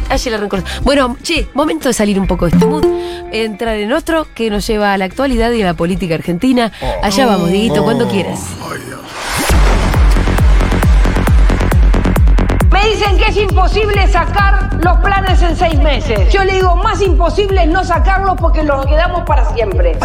la. Bueno, che, momento de salir un poco de este mood, entrar en otro que nos lleva a la actualidad y a la política argentina. Allá vamos, Dieguito, cuando quieras. Dicen que es imposible sacar los planes en seis meses. Yo le digo, más imposible es no sacarlos porque los quedamos para siempre.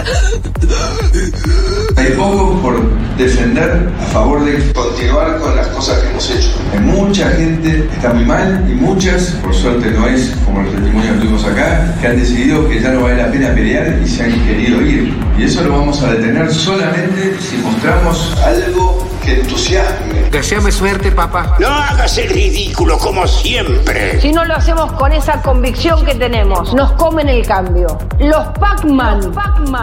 Hay poco por defender a favor de continuar con las cosas que hemos hecho. Hay mucha gente está muy mal y muchas, por suerte no es como los testimonios que tuvimos acá, que han decidido que ya no vale la pena pelear y se han querido ir. Y eso lo vamos a detener solamente si mostramos algo que entusiasme. Deseame suerte, papá. No hagas el ridículo como siempre. Si no lo hacemos con esa convicción que tenemos, nos comen el cambio. Los Pac-Man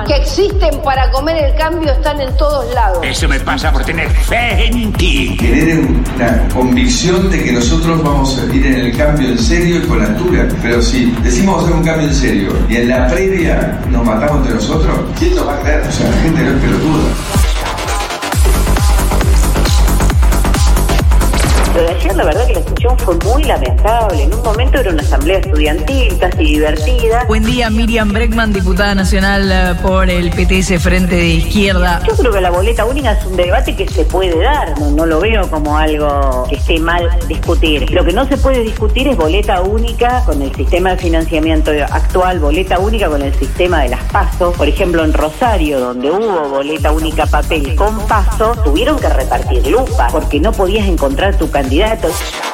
que existen para comer el cambio están en todos lados. Eso me pasa por tener fe en ti. Tener una convicción de que nosotros vamos a ir en el cambio en serio y con altura. Pero si decimos hacer un cambio en serio y en la previa nos matamos entre nosotros, ¿quién nos va a creer? O sea, la gente no es pelotuda. Lo de ayer, la verdad que la discusión fue muy lamentable. En un momento era una asamblea estudiantil, casi divertida. Buen día, Miriam Breckman, diputada nacional eh, por el PTS Frente de Izquierda. Yo creo que la boleta única es un debate que se puede dar. No, no lo veo como algo que esté mal discutir. Lo que no se puede discutir es boleta única con el sistema de financiamiento actual, boleta única con el sistema de las pasos. Por ejemplo, en Rosario, donde hubo boleta única papel con paso, tuvieron que repartir lupa porque no podías encontrar tu candidato candidatos.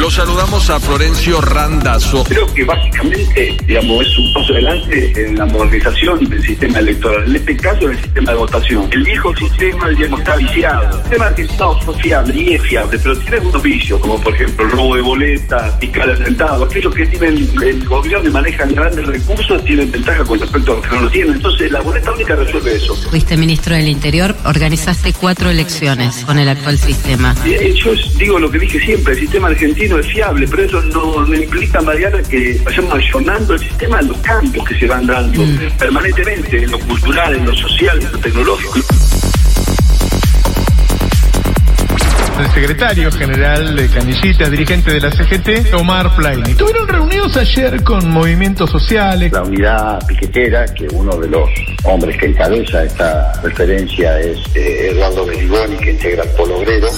Lo saludamos a Florencio Randazzo. Creo que básicamente, digamos, es un paso adelante en la modernización del sistema electoral. En este caso, en el sistema de votación. El viejo sistema, digamos, está viciado. El sistema que está fiable y es fiable, pero tiene algunos vicios, como por ejemplo el robo de boletas, fiscales sentados. Aquellos que tienen el gobierno y manejan grandes recursos tienen ventaja con respecto a los que no lo tienen. Entonces, la boleta única resuelve eso. Fuiste ministro del Interior, organizaste cuatro elecciones con el actual sistema. Yo digo lo que dije siempre, el sistema argentino es fiable, pero eso no, no implica, Mariana, que vayamos ayornando el sistema a los cambios que se van dando permanentemente en lo cultural, en lo social, en lo tecnológico. Secretario general de Canillitas, dirigente de la CGT, Omar Plaini. Estuvieron reunidos ayer con movimientos sociales. La unidad piquetera, que uno de los hombres que encabeza esta referencia es eh, Eduardo Berigoni, que integra el Polo Obrero.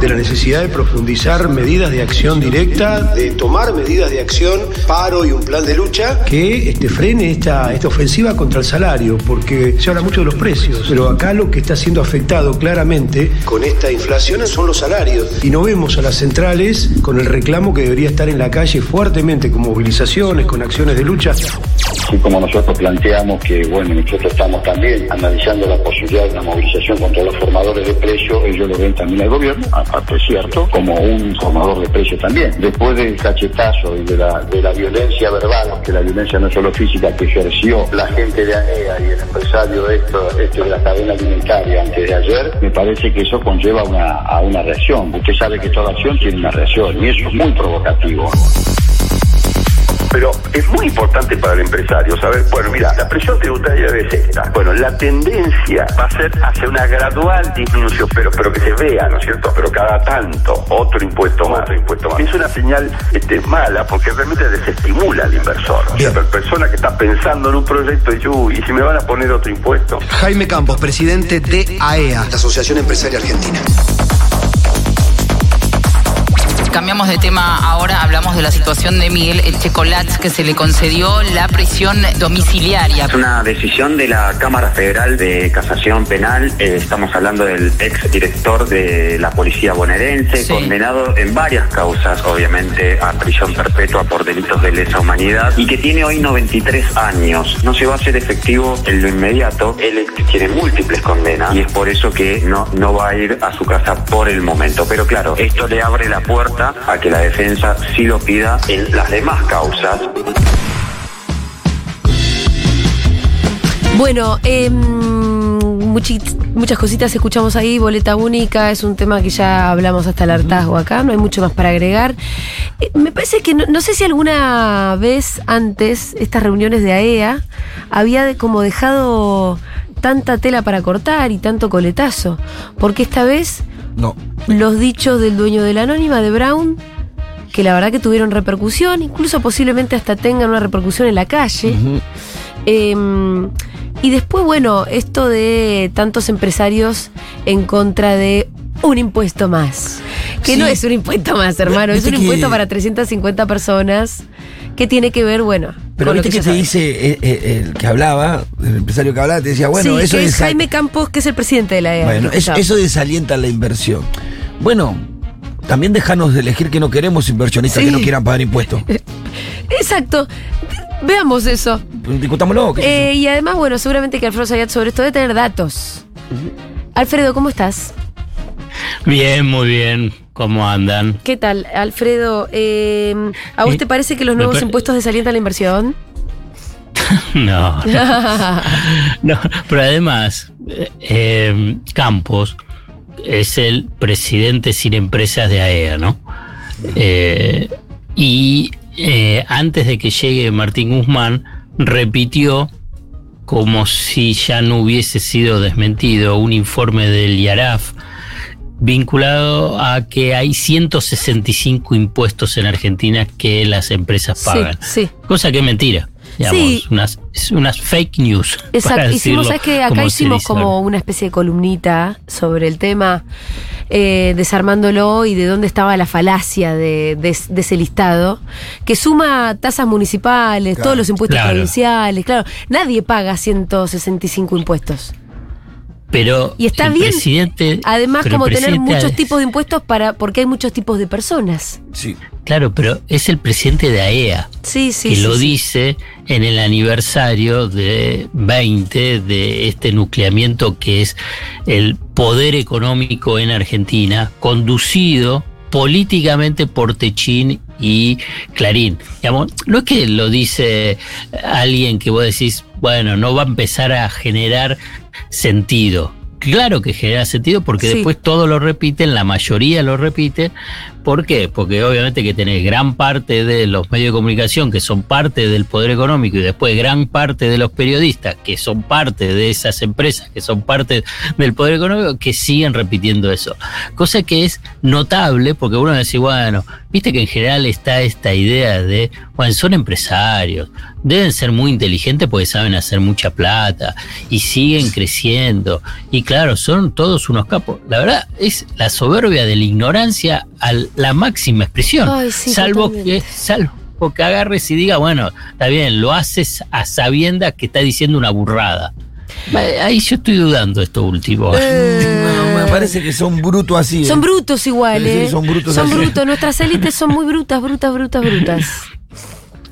De la necesidad de profundizar medidas de acción directa, de tomar medidas de acción, paro y un plan de lucha que este, frene esta, esta ofensiva contra el salario, porque se habla mucho de los precios, pero acá lo que está siendo afectado claramente con esta inflación son los salarios. Y no vemos a las centrales con el reclamo que debería estar en la calle fuertemente, con movilizaciones, con acciones de lucha. Así como nosotros planteamos que, bueno, nosotros estamos también analizando la posibilidad de una movilización contra los formadores de precios, ellos lo ven también al gobierno, aparte es cierto, como un formador de precios también. Después del cachetazo y de la, de la violencia verbal, que la violencia no es solo física, que ejerció la gente de ANEA y el empresario de, esto, este de la cadena alimentaria antes de ayer, me parece que eso conlleva una, a una reacción. Usted sabe que toda acción tiene una reacción y eso es muy provocativo. Pero es muy importante para el empresario saber, bueno, mira, la presión tributaria es esta. Bueno, la tendencia va a ser hacia una gradual disminución, pero, pero que se vea, ¿no es cierto? Pero cada tanto, otro impuesto más, otro impuesto más. Es una señal este, mala porque realmente desestimula al inversor. O sea, la persona que está pensando en un proyecto dice, uy, ¿y si me van a poner otro impuesto? Jaime Campos, presidente de AEA, la Asociación Empresaria Argentina. Cambiamos de tema ahora, hablamos de la situación de Miguel Echecolatz, que se le concedió la prisión domiciliaria. Es una decisión de la Cámara Federal de Casación Penal. Eh, estamos hablando del ex director de la Policía bonaerense, Sí. condenado en varias causas, obviamente, a prisión perpetua por delitos de lesa humanidad y que tiene hoy 93 años. No se va a hacer efectivo en lo inmediato. Él tiene múltiples condenas y es por eso que no, no va a ir a su casa por el momento. Pero claro, esto le abre la puerta a que la defensa sí lo pida en las demás causas. Bueno, em, muchas cositas escuchamos ahí, boleta única, es un tema que ya hablamos hasta el hartazgo acá, no hay mucho más para agregar. Eh, me parece que no, sé si alguna vez antes estas reuniones de AEA había de- como dejado tanta tela para cortar y tanto coletazo, porque esta vez No. los dichos del dueño de la anónima, de Brown, que la verdad que tuvieron repercusión, incluso posiblemente hasta tengan una repercusión en la calle. Eh, y después, bueno, esto de tantos empresarios en contra de un impuesto más. Que Sí. no es un impuesto más, hermano, es un impuesto para 350 personas que tiene que ver, bueno, Pero viste que, ya te dice eh, eh, el que hablaba, el empresario que hablaba, te decía, bueno, sí, eso que es Jaime Campos, que es el presidente de la EA. bueno, que eso, desalienta la inversión. Bueno, también déjanos de elegir que no queremos inversionistas Sí. que no quieran pagar impuestos. Exacto. Veamos eso. Discutámoslo. ¿qué sé yo. Eh, y además, bueno, seguramente que Alfredo Sayat sobre esto debe tener datos. Alfredo, ¿cómo estás? Bien, muy bien. ¿Cómo andan? ¿Qué tal, Alfredo? eh, ¿A vos Eh, te parece que los nuevos impuestos desalientan la inversión? No, no. Pero además, eh, Campos es el presidente sin empresas de AEA, ¿no? Eh, y eh, antes de que llegue Martín Guzmán, repitió como si ya no hubiese sido desmentido un informe del IARAF vinculado a que hay 165 impuestos en Argentina que las empresas pagan. Sí, sí. Cosa que es mentira. Digamos, Sí. unas, es unas fake news. Exacto. Hicimos, ¿sabes que Acá hicimos dice como una especie de columnita sobre el tema, eh, desarmándolo y de dónde estaba la falacia de, de- de ese listado, que suma tasas municipales, Claro. todos los impuestos Claro. provinciales, claro. Nadie paga 165 impuestos. Pero Y está el bien, presidente- Además, como tener muchos tipos de impuestos para porque hay muchos tipos de personas. Sí. Claro, pero es el presidente de AEA. Sí, sí, que sí, lo sí. dice en el aniversario de 20 de este nucleamiento que es el poder económico en Argentina, conducido políticamente por Techín y Clarín. Digamos, no es que lo dice alguien que vos decís, bueno, no va a empezar a generar sentido. Claro que genera sentido porque Sí. después todo lo repiten, la mayoría lo repiten. ¿Por qué? Porque obviamente que tenés gran parte de los medios de comunicación que son parte del poder económico y después gran parte de los periodistas que son parte de esas empresas, que son parte del poder económico, que siguen repitiendo eso. Cosa que es notable porque uno dice, bueno, viste que en general está esta idea de, bueno, son empresarios, deben ser muy inteligentes porque saben hacer mucha plata y siguen creciendo. Y claro, son todos unos capos. La verdad es la soberbia de la ignorancia a la máxima expresión. Ay, sí, salvo que salvo que agarres y diga, bueno, está bien, lo haces a sabiendas que está diciendo una burrada. Ahí yo estoy dudando esto último. No, me parece que son brutos así. Eh, Son ¿eh? brutos igual, ¿eh? son brutos Son así. brutos. Nuestras élites son muy brutas, brutas, brutas, brutas.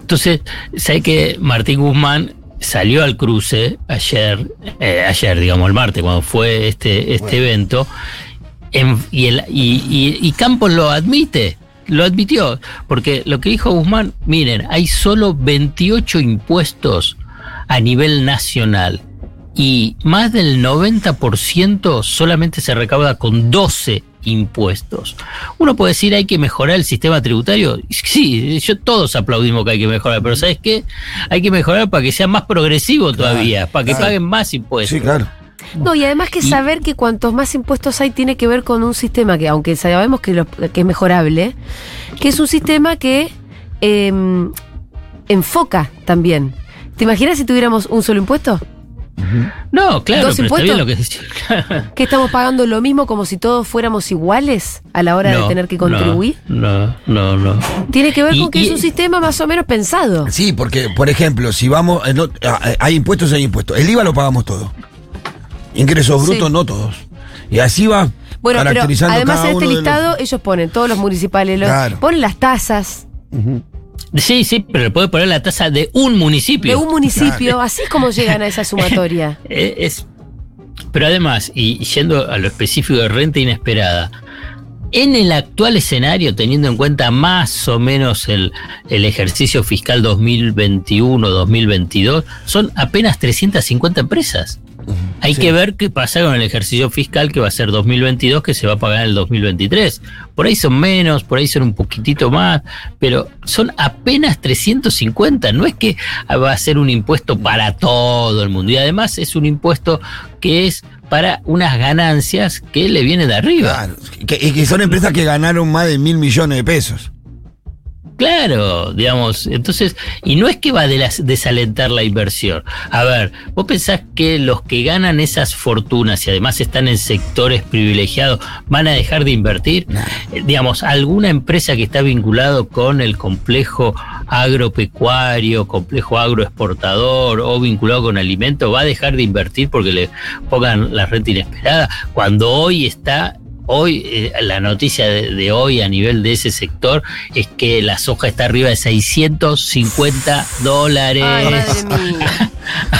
Entonces, sé que Martín Guzmán salió al cruce ayer, eh, ayer, digamos, el martes, cuando fue este, este evento, en- y, el, y, y- y Campos lo admite, lo admitió, porque lo que dijo Guzmán, miren, hay solo 28 impuestos a nivel nacional y más del 90% solamente se recauda con 12 impuestos. Uno puede decir hay que mejorar el sistema tributario. Sí, yo todos aplaudimos que hay que mejorar, pero ¿sabes qué? Hay que mejorar para que sea más progresivo todavía, para que claro. paguen más impuestos. Sí, claro. No, y además que saber que cuantos más impuestos hay tiene que ver con un sistema que, aunque sabemos que, lo- que es mejorable, que es un sistema que eh, enfoca también. ¿Te imaginas si tuviéramos un solo impuesto? No, claro, ¿Dos pero está bien lo que. ¿Que estamos pagando lo mismo como si todos fuéramos iguales a la hora de tener que contribuir? No, no, no. Tiene que ver Y- con que y- es un sistema más o menos pensado. Sí, porque, por ejemplo, si vamos. eh, no, ah, hay impuestos, hay impuestos. El IVA lo pagamos todos. Ingresos Sí. brutos, no todos. Y así va Bueno, pero caracterizando además cada en este los- listado ellos ponen todos los municipales, los- Claro. ponen las tasas Sí, sí, pero le puede poner la tasa de un municipio. de un municipio, así es como llegan a esa sumatoria. Eh, es, pero además, y yendo a lo específico de renta inesperada, en el actual escenario, teniendo en cuenta más o menos el, el ejercicio fiscal 2021-2022, son apenas 350 empresas. Hay Sí. que ver qué pasa con el ejercicio fiscal que va a ser 2022, que se va a pagar en el 2023. Por ahí son menos, por ahí son un poquitito más, pero son apenas 350. No es que va a ser un impuesto para todo el mundo. Y además es un impuesto que es para unas ganancias que le vienen de arriba. Claro, que, y que son empresas que ganaron más de mil millones de pesos. Claro, digamos, entonces, y no es que va a de desalentar la inversión. A ver, vos pensás que los que ganan esas fortunas y además están en sectores privilegiados van a dejar de invertir. Eh, digamos, alguna empresa que está vinculado con el complejo agropecuario, complejo agroexportador o vinculado con alimentos va a dejar de invertir porque le pongan la renta inesperada. Cuando hoy está Hoy, eh, la noticia de, de hoy a nivel de ese sector es que la soja está arriba de 650 dólares. Ay, madre mía.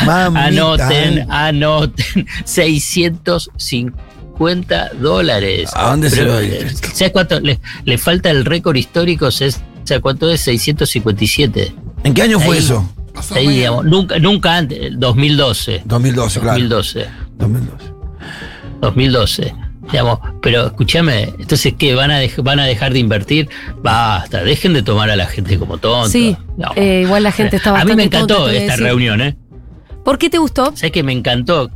Mamita, anoten, eh. anoten, 650 dólares. ¿A dónde se Pero, va a ir? eh, ¿Sabes cuánto? Le, le falta el récord histórico, ¿sabes cuánto es? 657. ¿En qué año fue Ahí. eso? Ahí, digamos, nunca, nunca antes, 2012. 2012, claro. 2012. 2012. 2012. Digamos, pero escúchame, entonces ¿qué? ¿Van a, ¿Van a dejar de invertir? Basta, dejen de tomar a la gente como tonta. Sí, eh, igual la gente está A mí me encantó esta decir. reunión, ¿eh? ¿Por qué te gustó? ¿Sabes que me encantó?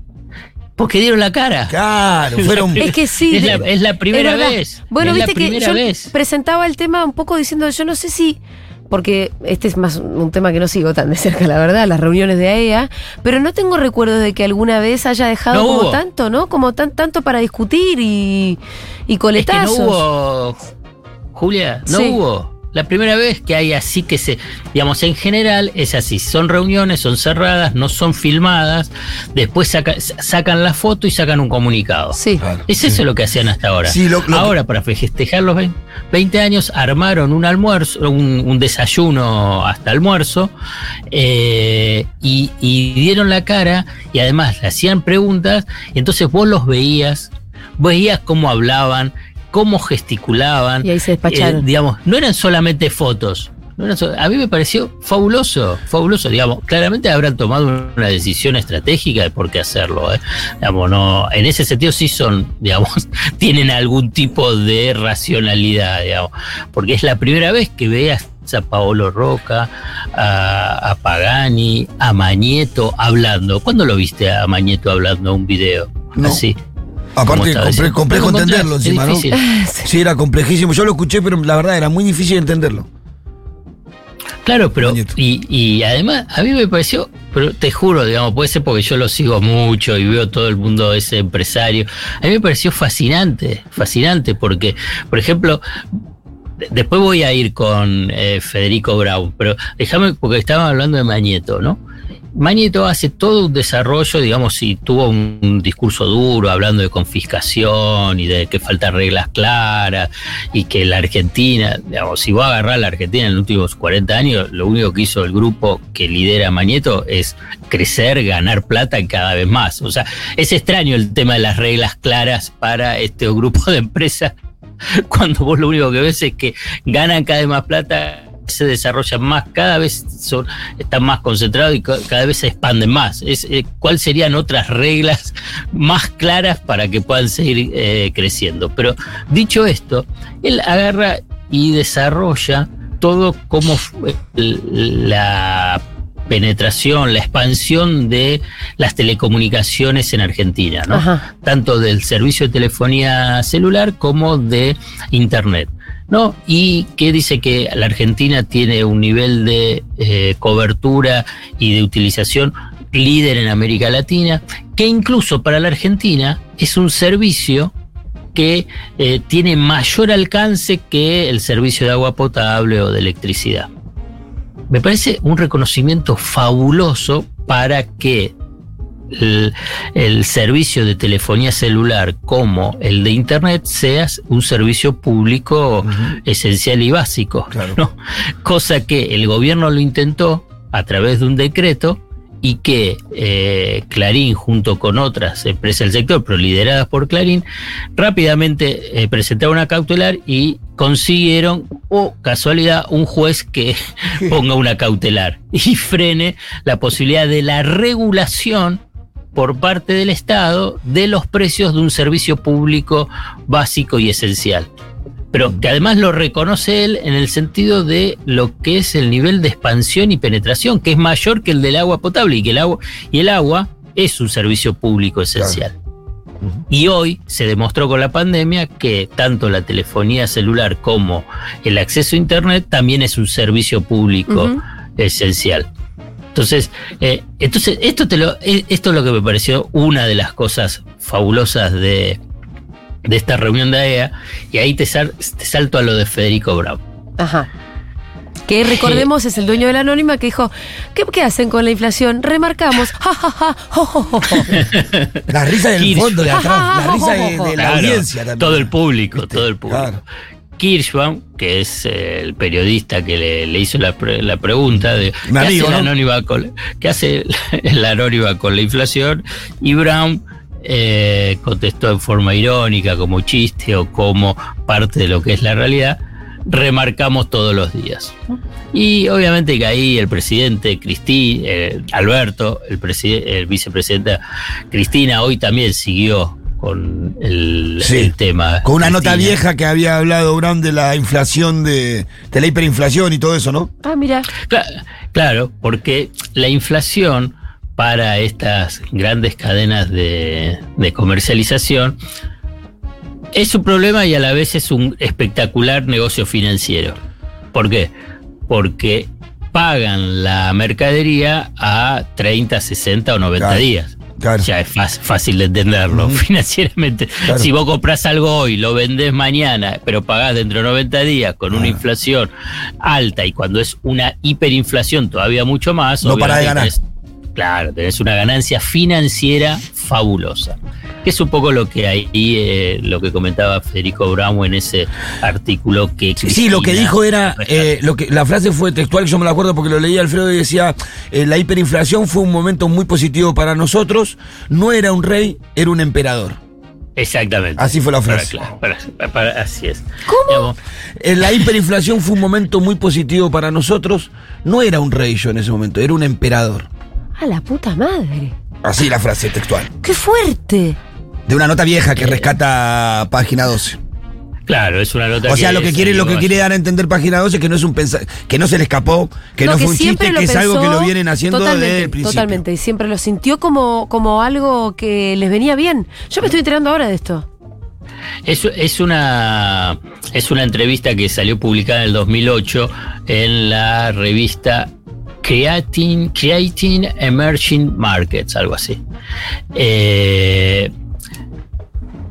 Porque dieron la cara. Claro, fueron. Es que sí. Es de- la, es la primera es vez. Bueno, es viste la que yo vez. presentaba el tema un poco diciendo, yo no sé si, porque este es más un tema que no sigo tan de cerca, la verdad, las reuniones de AEA, pero no tengo recuerdo de que alguna vez haya dejado No como hubo. tanto, ¿no? Como tan, tanto para discutir y, y Es que no coletazos. hubo. Julia, no Sí. hubo. La primera vez que hay así que se. Digamos, en general es así. Son reuniones, son cerradas, no son filmadas. Después saca- sacan la foto y sacan un comunicado. Sí. Es eso lo que hacían hasta ahora. Sí, lo- lo- ahora, para festejar los 20, 20 años, armaron un almuerzo, un, un desayuno hasta almuerzo, eh, y, y dieron la cara, y además le hacían preguntas, y entonces vos los veías, veías cómo hablaban, cómo gesticulaban. Y ahí se despacharon. Eh, digamos, no eran solamente fotos. no eran so- a mí me pareció fabuloso, fabuloso. Digamos, claramente habrán tomado una decisión estratégica de por qué hacerlo. ¿eh? Digamos, no, en ese sentido sí son, digamos, tienen algún tipo de racionalidad, digamos, porque es la primera vez que veas a Paolo Roca, a, a Pagani, a Mañeto hablando. ¿Cuándo lo viste a Mañeto hablando un video? No. Así. Aparte, complejo ¿No lo entenderlo encima, ¿no? Sí, era complejísimo. Yo lo escuché, pero la verdad era muy difícil entenderlo. Claro, pero y, y además a mí me pareció, pero te juro, digamos, puede ser porque yo lo sigo mucho y veo todo el mundo ese empresario. A mí me pareció fascinante, fascinante porque, por ejemplo, de- después voy a ir con eh, Federico Brown, pero déjame porque estaba hablando de Mañeto, ¿no? Mañeto hace todo un desarrollo, digamos, si tuvo un, discurso duro hablando de confiscación y de que faltan reglas claras y que la Argentina, digamos, si va a agarrar a la Argentina en los últimos 40 años, lo único que hizo el grupo que lidera Mañeto es crecer, ganar plata y cada vez más. O sea, es extraño el tema de las reglas claras para este grupo de empresas cuando vos lo único que ves es que ganan cada vez más plata se desarrollan más, cada vez son, están más concentrados y ca- cada vez se expanden más. Es, eh, ¿Cuáles serían otras reglas más claras para que puedan seguir eh, creciendo? Pero dicho esto, él agarra y desarrolla todo como la penetración, la expansión de las telecomunicaciones en Argentina, tanto del servicio de telefonía celular como de Internet. ¿No? Y que dice que la Argentina tiene un nivel de eh, cobertura y de utilización líder en América Latina, que incluso para la Argentina es un servicio que eh, tiene mayor alcance que el servicio de agua potable o de electricidad. Me parece un reconocimiento fabuloso para que el, el servicio de telefonía celular como el de Internet sea un servicio público esencial y básico. ¿no? Cosa que el gobierno lo intentó a través de un decreto y que eh, Clarín, junto con otras empresas del sector, pero lideradas por Clarín, rápidamente eh, presentaron una cautelar y consiguieron, o casualidad, un juez que ponga una cautelar y frene la posibilidad de la regulación por parte del Estado de los precios de un servicio público básico y esencial. Pero que además lo reconoce él en el sentido de lo que es el nivel de expansión y penetración, que es mayor que el del agua potable y que el agua, y el agua es un servicio público esencial. Y hoy se demostró con la pandemia que tanto la telefonía celular como el acceso a Internet también es un servicio público esencial. Entonces, eh, entonces esto, te lo, eh, esto es lo que me pareció una de las cosas fabulosas de, de esta reunión de AEA, y ahí te, sal- te salto a lo de Federico Brown. Ajá. Que recordemos es el dueño de la anónima que dijo, ¿qué, qué hacen con la inflación? Remarcamos, ja, ja, ja, jo, jo, jo, jo". La risa del fondo de atrás, la risa de, de la Claro, audiencia también. Todo el público, todo el público. Kirschbaum, que es eh, el periodista que le, le hizo la, pre- la pregunta de Un ¿qué amigo, hace, la ¿no? anónima con, qué hace la anónima con la inflación? Y Brown eh, contestó en forma irónica, como chiste o como parte de lo que es la realidad, remarcamos todos los días. Y obviamente que ahí el presidente Cristi, eh, Alberto, el, preside- el vicepresidenta Cristina, hoy también siguió con el, Sí. el tema. Con una nota vieja que había hablado Brown de la inflación, de, de la hiperinflación y todo eso, ¿no? Ah, mira. Cla- Claro, porque la inflación para estas grandes cadenas de, de comercialización es un problema y a la vez es un espectacular negocio financiero. ¿Por qué? Porque pagan la mercadería a 30, 60 o 90 Claro, días. Ya es fácil, fácil de entenderlo financieramente. Claro. Si vos compras algo hoy, lo vendés mañana, pero pagás dentro de 90 días con Ah. una inflación alta y cuando es una hiperinflación todavía mucho más. No para de ganar. tenés- claro, tenés una ganancia financiera fabulosa. Que es un poco lo que ahí, eh, lo que comentaba Federico Bramo en ese artículo que. Sí, lo que Cristina dijo era, eh, lo que la frase fue textual, yo me la acuerdo porque lo leí Alfredo y decía, eh, la hiperinflación fue un momento muy positivo para nosotros, no era un rey, era un emperador. Exactamente. Así fue la frase. claro, para- para- así es. ¿Cómo? La hiperinflación fue un momento muy positivo para nosotros, no era un rey yo en ese momento, era un emperador. A la puta madre. Así la frase textual. ¡Qué fuerte! De una nota vieja que rescata página 12. Claro, es una nota O sea, lo que quiere, lo que quiere dar a entender página 12 es que no es un que no se le escapó, que no, fue un chiste, que es algo que lo vienen haciendo desde el principio. Totalmente, y siempre lo sintió como, como algo que les venía bien. Yo me estoy enterando ahora de esto. Es, es una es una entrevista que salió publicada en el 2008 en la revista Creating, Creating Emerging Markets, algo así. Eh,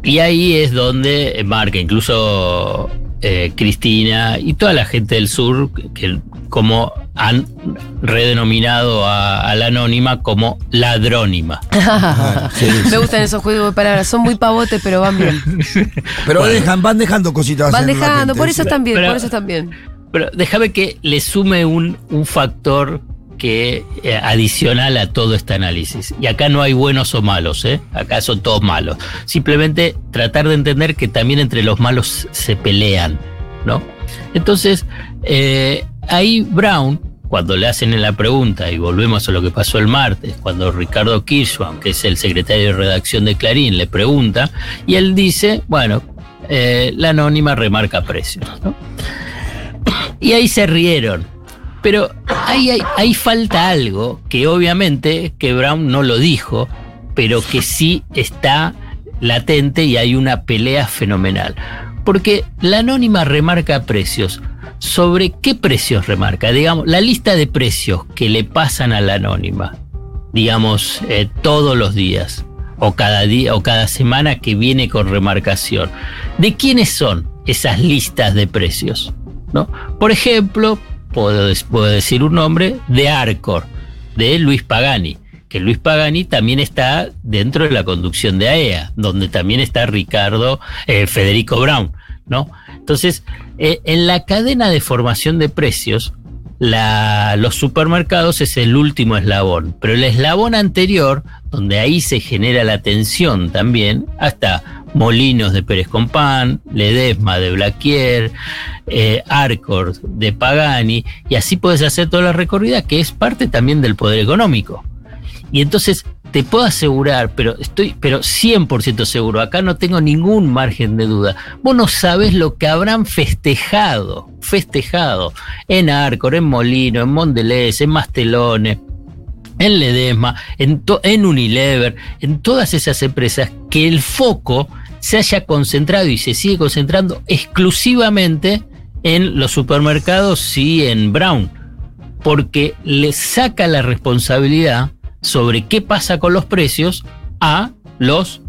y ahí es donde marca, incluso eh, Cristina y toda la gente del sur, que como han redenominado a, a la anónima como ladrónima. Me gustan esos juegos de palabras, son muy pavotes, pero van bien. Pero Bueno. dejan, van dejando cositas. Van dejando, gente, por sí. eso están bien, Pero- por eso están bien. Pero déjame que le sume un, un factor que eh, adicional a todo este análisis. Y acá no hay buenos o malos, ¿eh? Acá son todos malos. Simplemente tratar de entender que también entre los malos se pelean, ¿no? Entonces, eh, ahí Brown, cuando le hacen la pregunta, y volvemos a lo que pasó el martes, cuando Ricardo Kirschbaum, que es el secretario de redacción de Clarín, le pregunta, y él dice, bueno, eh, la anónima remarca precios, ¿no? Y ahí se rieron. Pero ahí, ahí, ahí falta algo que obviamente que Brown no lo dijo, pero que sí está latente y hay una pelea fenomenal. Porque la anónima remarca precios. ¿Sobre qué precios remarca? Digamos, la lista de precios que le pasan a la anónima, digamos, eh, todos los días, o cada día, o cada semana que viene con remarcación. ¿De quiénes son esas listas de precios? Por ejemplo, puedo, decir un nombre de Arcor, de Luis Pagani, que Luis Pagani también está dentro de la conducción de AEA, donde también está Ricardo eh, Federico Brown, ¿no? Entonces, eh, en la cadena de formación de precios, los supermercados es el último eslabón, pero el eslabón anterior, donde ahí se genera la tensión también, hasta Molinos de Pérez Compán, Ledesma de Blaquier, eh, Arcor de Pagani, y así puedes hacer toda la recorrida, que es parte también del poder económico. Y entonces te puedo asegurar, pero estoy pero 100% seguro, acá no tengo ningún margen de duda. Vos no sabes lo que habrán festejado, festejado en Arcor, en Molino, en Mondelez, en Mastelones, en Ledesma, en, Unilever, en todas esas empresas, que el foco se haya concentrado y se sigue concentrando exclusivamente en los supermercados y en Brown, porque le saca la responsabilidad sobre qué pasa con los precios a los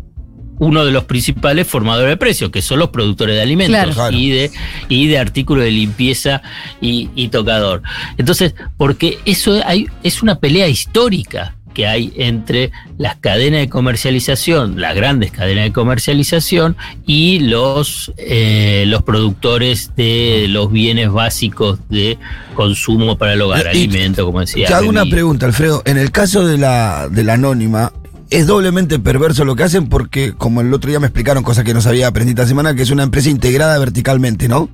uno de los principales formadores de precios, que son los productores de alimentos Claro. Claro. y de y de artículos de limpieza y, y tocador. Entonces, porque eso hay, es una pelea histórica que hay entre las cadenas de comercialización, las grandes cadenas de comercialización y los, eh, los productores de los bienes básicos de consumo para el hogar, Eh, y alimento, como decía. Te hago una pregunta, Alfredo. En el caso de la, de la anónima, es doblemente perverso lo que hacen porque, como el otro día me explicaron, cosas que no sabía, aprendí esta semana, que es una empresa integrada verticalmente, ¿no?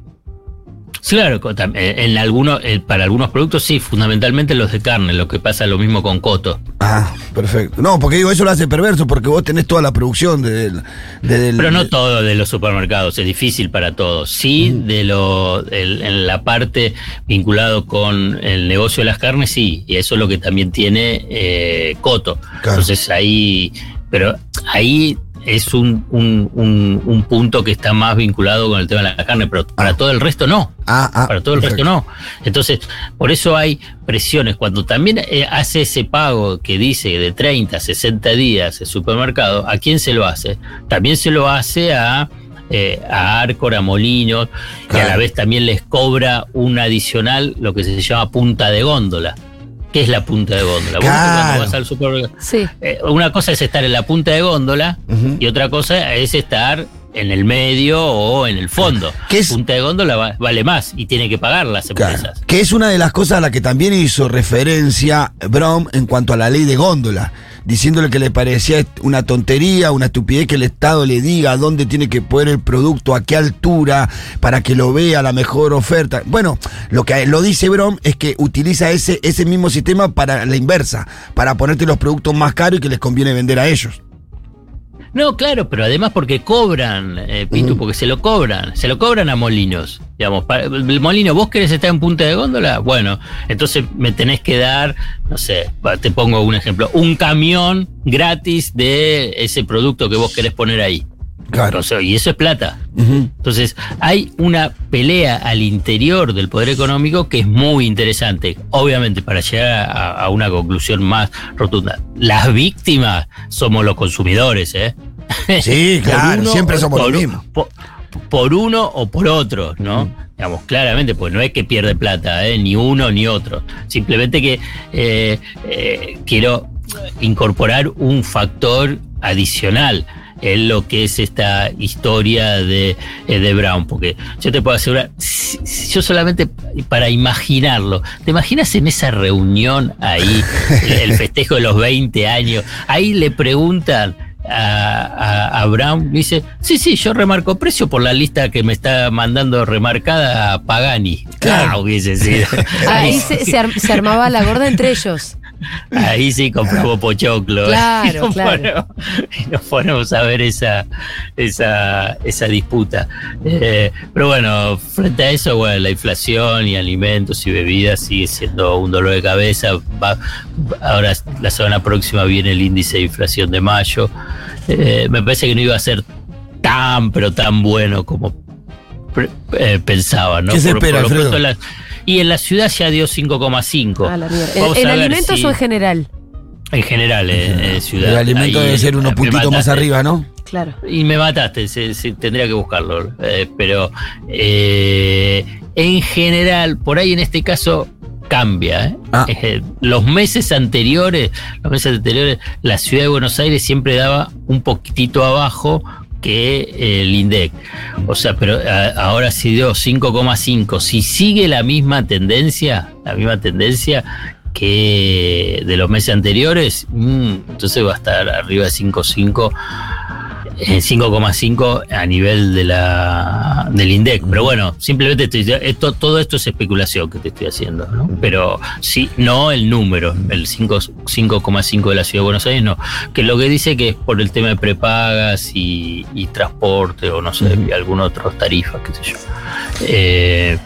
Claro, eh, en algunos, eh, para algunos productos sí, fundamentalmente los de carne, lo que pasa lo mismo con Coto. Ah, perfecto. No, porque digo, eso lo hace perverso porque vos tenés toda la producción de, del- de- del- Pero no todo de los supermercados, es difícil para todos. Sí, de lo, el- en la parte vinculado con el negocio de las carnes, sí, y eso es lo que también tiene eh, Coto. Entonces ahí, pero ahí es un, un, un- un punto que está más vinculado con el tema de la carne, pero para todo el resto no. Ah, para todo el resto no. Entonces, por eso hay presiones. Cuando también eh, hace ese pago que dice de 30 a 60 días el supermercado, ¿a quién se lo hace? También se lo hace a, eh, a Arcor, a Molinos, y a la vez también les cobra un adicional, lo que se llama punta de góndola. ¿Qué es la punta de góndola? Cuando vas al. Sí. Eh, una cosa es estar en la punta de góndola y otra cosa es estar en el medio o en el fondo. Punta de góndola va- vale más y tiene que pagar las empresas. Que es una de las cosas a la que también hizo referencia Brom en cuanto a la ley de góndola, diciéndole que le parecía una tontería, una estupidez que el Estado le diga dónde tiene que poner el producto, a qué altura, para que lo vea la mejor oferta. Bueno, lo que lo dice Brom es que utiliza ese, ese mismo sistema para la inversa, para ponerte los productos más caros y que les conviene vender a ellos. No, claro, pero además porque cobran, eh, Pitu, porque se lo cobran, se lo cobran a Molinos. Digamos, para- el Molino, ¿vos querés estar en punta de góndola? Bueno, entonces me tenés que dar, no sé, te pongo un ejemplo, un camión gratis de ese producto que vos querés poner ahí. Claro. y eso es plata. Entonces, hay una pelea al interior del poder económico que es muy interesante. Obviamente, para llegar a, a una conclusión más rotunda. Las víctimas somos los consumidores, ¿eh? Sí, claro, uno siempre somos por los mismos. Por, por uno o por otro, ¿no? Digamos, claramente, pues no es que pierde plata, ¿eh? ni uno ni otro. Simplemente que eh, eh, quiero incorporar un factor adicional en lo que es esta historia de, de Brown, porque yo te puedo asegurar, yo solamente para imaginarlo, ¿te imaginas en esa reunión ahí, el festejo de los 20 años? Ahí le preguntan a, a- a Brown, dice, sí, sí, yo remarco precio por la lista que me está mandando remarcada a Pagani. Claro, hubiese sido. Ahí se, se ar- se armaba la gorda entre ellos. Ahí sí compramos pochoclo. Claro, y nos claro. ponemos- y nos ponemos a ver esa, esa, esa disputa. Eh, pero bueno, frente a eso, bueno, la inflación y alimentos y bebidas sigue siendo un dolor de cabeza. Va- ahora, la semana próxima viene el índice de inflación de mayo. Eh, me parece que no iba a ser tan, pero tan bueno como eh, pensaba, ¿no? ¿Qué se Por- espera, por lo Alfredo? pronto la- y en la ciudad ya dio 5,5. A la mierda. ¿En, alimentos si- o en general? en general, eh, en ciudad. El alimento Ahí, debe ser unos me puntitos más arriba, ¿no? Claro. Y me mataste, se- se- tendría que buscarlo. eh, pero eh, en general, por ahí en este caso cambia. ¿eh? Eh, los meses anteriores, los meses anteriores, la ciudad de Buenos Aires siempre daba un poquitito abajo que el INDEC. O sea, pero a- ahora sí dio 5,5. Si sigue la misma tendencia, la misma tendencia que de los meses anteriores, mm, entonces va a estar arriba de 5,5. Eh, 5,5 a nivel de la del INDEC. Pero bueno, simplemente estoy, esto, todo esto es especulación que te estoy haciendo. ¿no? Pero sí, no el número, el 5 5,5 de la ciudad de Buenos Aires, no. Que lo que dice que es por el tema de prepagas y, y transporte o no sé, y alguna otra tarifa, qué sé yo. Eh,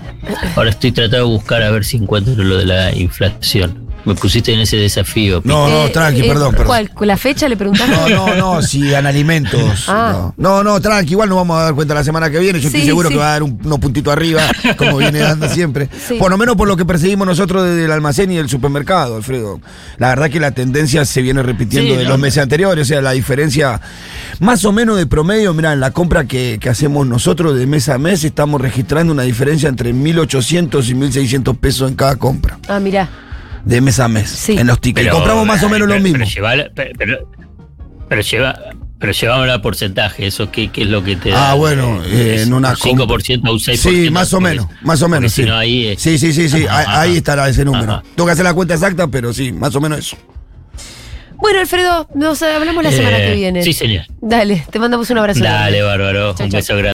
ahora estoy tratando de buscar a ver si encuentro lo de la inflación. Me pusiste en ese desafío. No, no, tranqui, Eh, perdón, perdón. ¿Cuál? ¿Con la fecha le preguntaste? No, no, no, si dan alimentos. Ah. No. no, no, tranqui, igual nos vamos a dar cuenta la semana que viene. Yo estoy seguro sí. que va a dar un- unos puntitos arriba, como viene dando siempre. Sí. Por lo menos por lo que percibimos nosotros desde el almacén y el supermercado, Alfredo. La verdad que la tendencia se viene repitiendo Sí, de no, los meses anteriores. O sea, la diferencia más o menos de promedio, mira, en la compra que, que hacemos nosotros de mes a mes, estamos registrando una diferencia entre 1.800 y 1.600 pesos en cada compra. Ah, mirá. De mes a mes. En los tickets. Y compramos más o menos pero- lo mismo. Pero, lleva- pero, lleva. Pero llevamos a porcentaje, ¿eso qué, qué es lo que te da? Ah, bueno, eh, ¿Es en una un 5% o un 6%. Sí, más o menos, más o menos. sí. ahí, eh, sí, sí, sí, sí, Ajá, ahí, ajá. ahí estará ese número. Ajá. Tengo que hacer la cuenta exacta, pero sí, más o menos eso. Bueno, Alfredo, nos hablamos la semana Eh, que viene. Sí, señor. Dale, te mandamos un abrazo. Dale, grande. bárbaro. Chau, Un chau. beso grande.